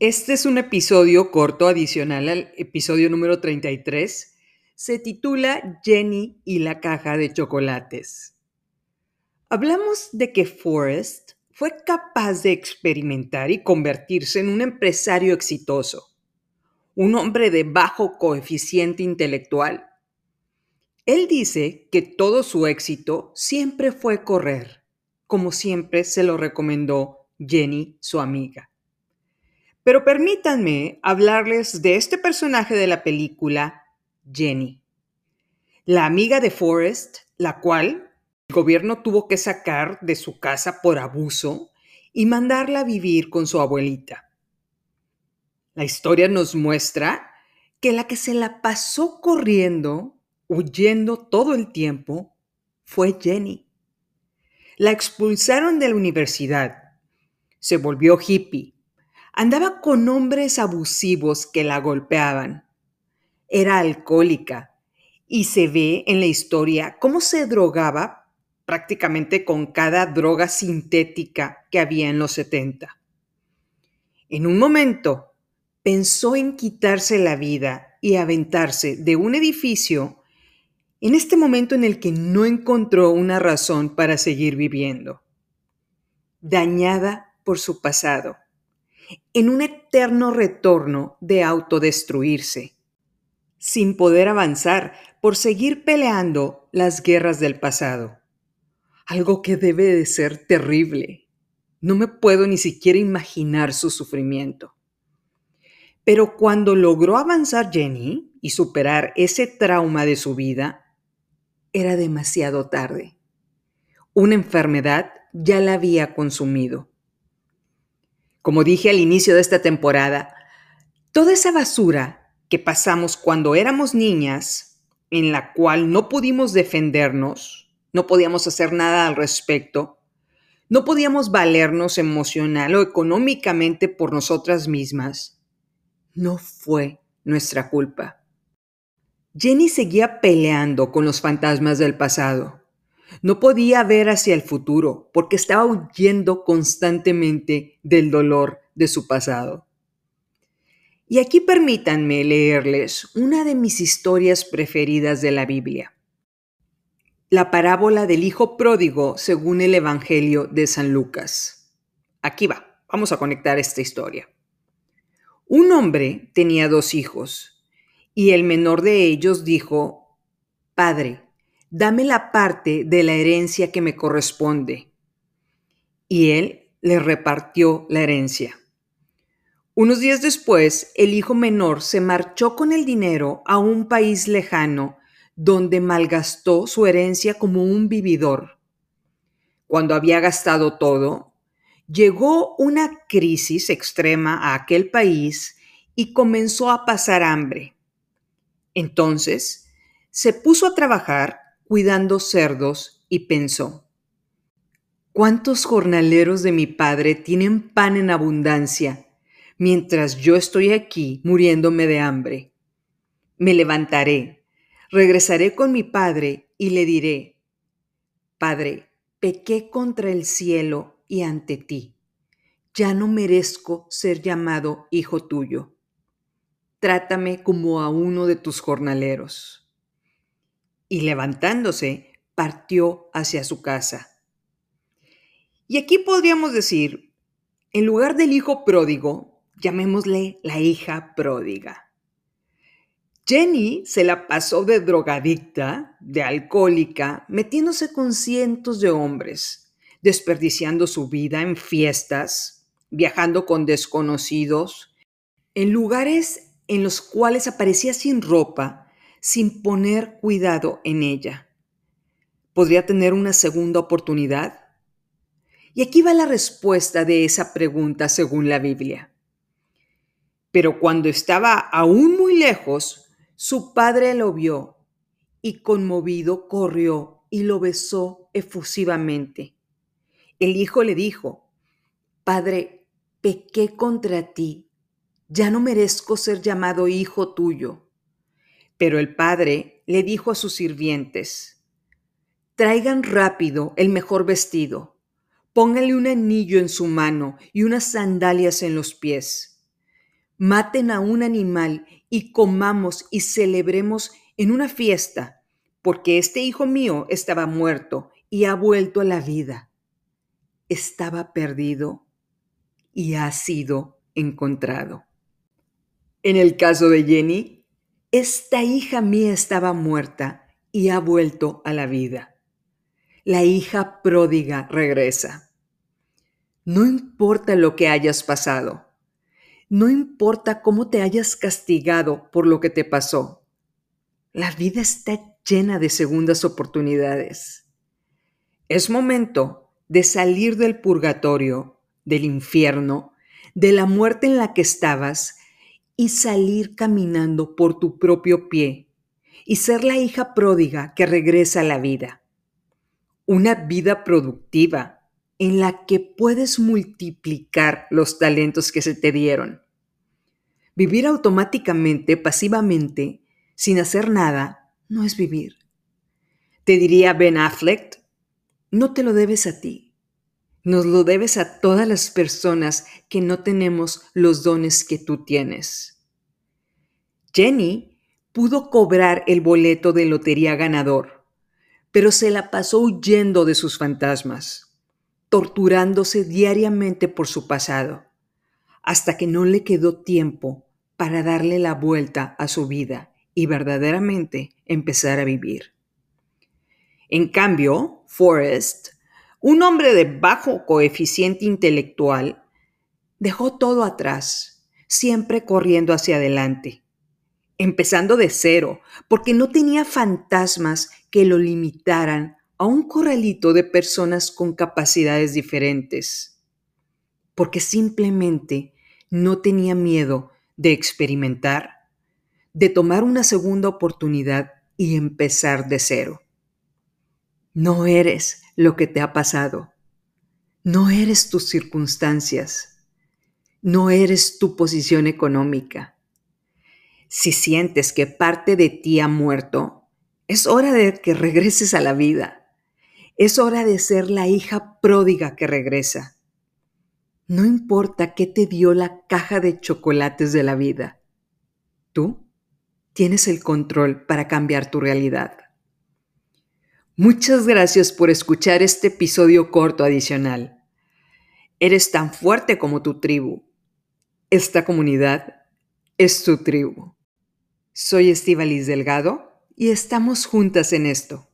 Este es un episodio corto adicional al episodio número 33. Se titula Jenny y la caja de chocolates. Hablamos de que Forrest fue capaz de experimentar y convertirse en un empresario exitoso, un hombre de bajo coeficiente intelectual. Él dice que todo su éxito siempre fue correr, como siempre se lo recomendó Jenny, su amiga. Pero permítanme hablarles de este personaje de la película, Jenny, la amiga de Forrest, la cual el gobierno tuvo que sacar de su casa por abuso y mandarla a vivir con su abuelita. La historia nos muestra que la que se la pasó corriendo, huyendo todo el tiempo, fue Jenny. La expulsaron de la universidad, se volvió hippie, Andaba con hombres abusivos que la golpeaban. Era alcohólica y se ve en la historia cómo se drogaba prácticamente con cada droga sintética que había en los 70. En un momento pensó en quitarse la vida y aventarse de un edificio en este momento en el que no encontró una razón para seguir viviendo. Dañada por su pasado en un eterno retorno de autodestruirse, sin poder avanzar por seguir peleando las guerras del pasado. Algo que debe de ser terrible. No me puedo ni siquiera imaginar su sufrimiento. Pero cuando logró avanzar Jenny y superar ese trauma de su vida, era demasiado tarde. Una enfermedad ya la había consumido. Como dije al inicio de esta temporada, toda esa basura que pasamos cuando éramos niñas, en la cual no pudimos defendernos, no podíamos hacer nada al respecto, no podíamos valernos emocional o económicamente por nosotras mismas, no fue nuestra culpa. Jenny seguía peleando con los fantasmas del pasado. No podía ver hacia el futuro porque estaba huyendo constantemente del dolor de su pasado. Y aquí permítanme leerles una de mis historias preferidas de la Biblia. La parábola del Hijo Pródigo según el Evangelio de San Lucas. Aquí va, vamos a conectar esta historia. Un hombre tenía dos hijos, y el menor de ellos dijo, Padre, dame la parte de la herencia que me corresponde. Y él le repartió la herencia. Unos días después, el hijo menor se marchó con el dinero a un país lejano donde malgastó su herencia como un vividor. Cuando había gastado todo, llegó una crisis extrema a aquel país y comenzó a pasar hambre. Entonces, se puso a trabajar cuidando cerdos y pensó, ¿cuántos jornaleros de mi padre tienen pan en abundancia mientras yo estoy aquí muriéndome de hambre? Me levantaré, regresaré con mi padre y le diré, Padre, pequé contra el cielo y ante ti. Ya no merezco ser llamado hijo tuyo. Trátame como a uno de tus jornaleros y levantándose, partió hacia su casa. Y aquí podríamos decir, en lugar del hijo pródigo, llamémosle la hija pródiga. Jenny se la pasó de drogadicta, de alcohólica, metiéndose con cientos de hombres, desperdiciando su vida en fiestas, viajando con desconocidos, en lugares en los cuales aparecía sin ropa sin poner cuidado en ella. ¿Podría tener una segunda oportunidad? Y aquí va la respuesta de esa pregunta según la Biblia. Pero cuando estaba aún muy lejos, su padre lo vio y conmovido corrió y lo besó efusivamente. El hijo le dijo, Padre, pequé contra ti, ya no merezco ser llamado hijo tuyo. Pero el padre le dijo a sus sirvientes, traigan rápido el mejor vestido, pónganle un anillo en su mano y unas sandalias en los pies. maten a un animal y comamos y celebremos en una fiesta, porque este hijo mío estaba muerto y ha vuelto a la vida. Estaba perdido y ha sido encontrado. En el caso de Jenny, esta hija mía estaba muerta y ha vuelto a la vida. La hija pródiga regresa. No importa lo que hayas pasado, no importa cómo te hayas castigado por lo que te pasó, la vida está llena de segundas oportunidades. Es momento de salir del purgatorio, del infierno, de la muerte en la que estabas y salir caminando por tu propio pie y ser la hija pródiga que regresa a la vida. Una vida productiva en la que puedes multiplicar los talentos que se te dieron. Vivir automáticamente, pasivamente, sin hacer nada, no es vivir. Te diría Ben Affleck, no te lo debes a ti, nos lo debes a todas las personas que no tenemos los dones que tú tienes. Jenny pudo cobrar el boleto de lotería ganador, pero se la pasó huyendo de sus fantasmas, torturándose diariamente por su pasado, hasta que no le quedó tiempo para darle la vuelta a su vida y verdaderamente empezar a vivir. En cambio, Forrest, un hombre de bajo coeficiente intelectual, dejó todo atrás, siempre corriendo hacia adelante, empezando de cero, porque no tenía fantasmas que lo limitaran a un corralito de personas con capacidades diferentes, porque simplemente no tenía miedo de experimentar de tomar una segunda oportunidad y empezar de cero. No eres lo que te ha pasado. No eres tus circunstancias. No eres tu posición económica. Si sientes que parte de ti ha muerto, es hora de que regreses a la vida. Es hora de ser la hija pródiga que regresa. No importa qué te dio la caja de chocolates de la vida. Tú tienes el control para cambiar tu realidad. Muchas gracias por escuchar este episodio corto adicional. Eres tan fuerte como tu tribu. Esta comunidad es tu tribu. Soy Estivalis Delgado y estamos juntas en esto.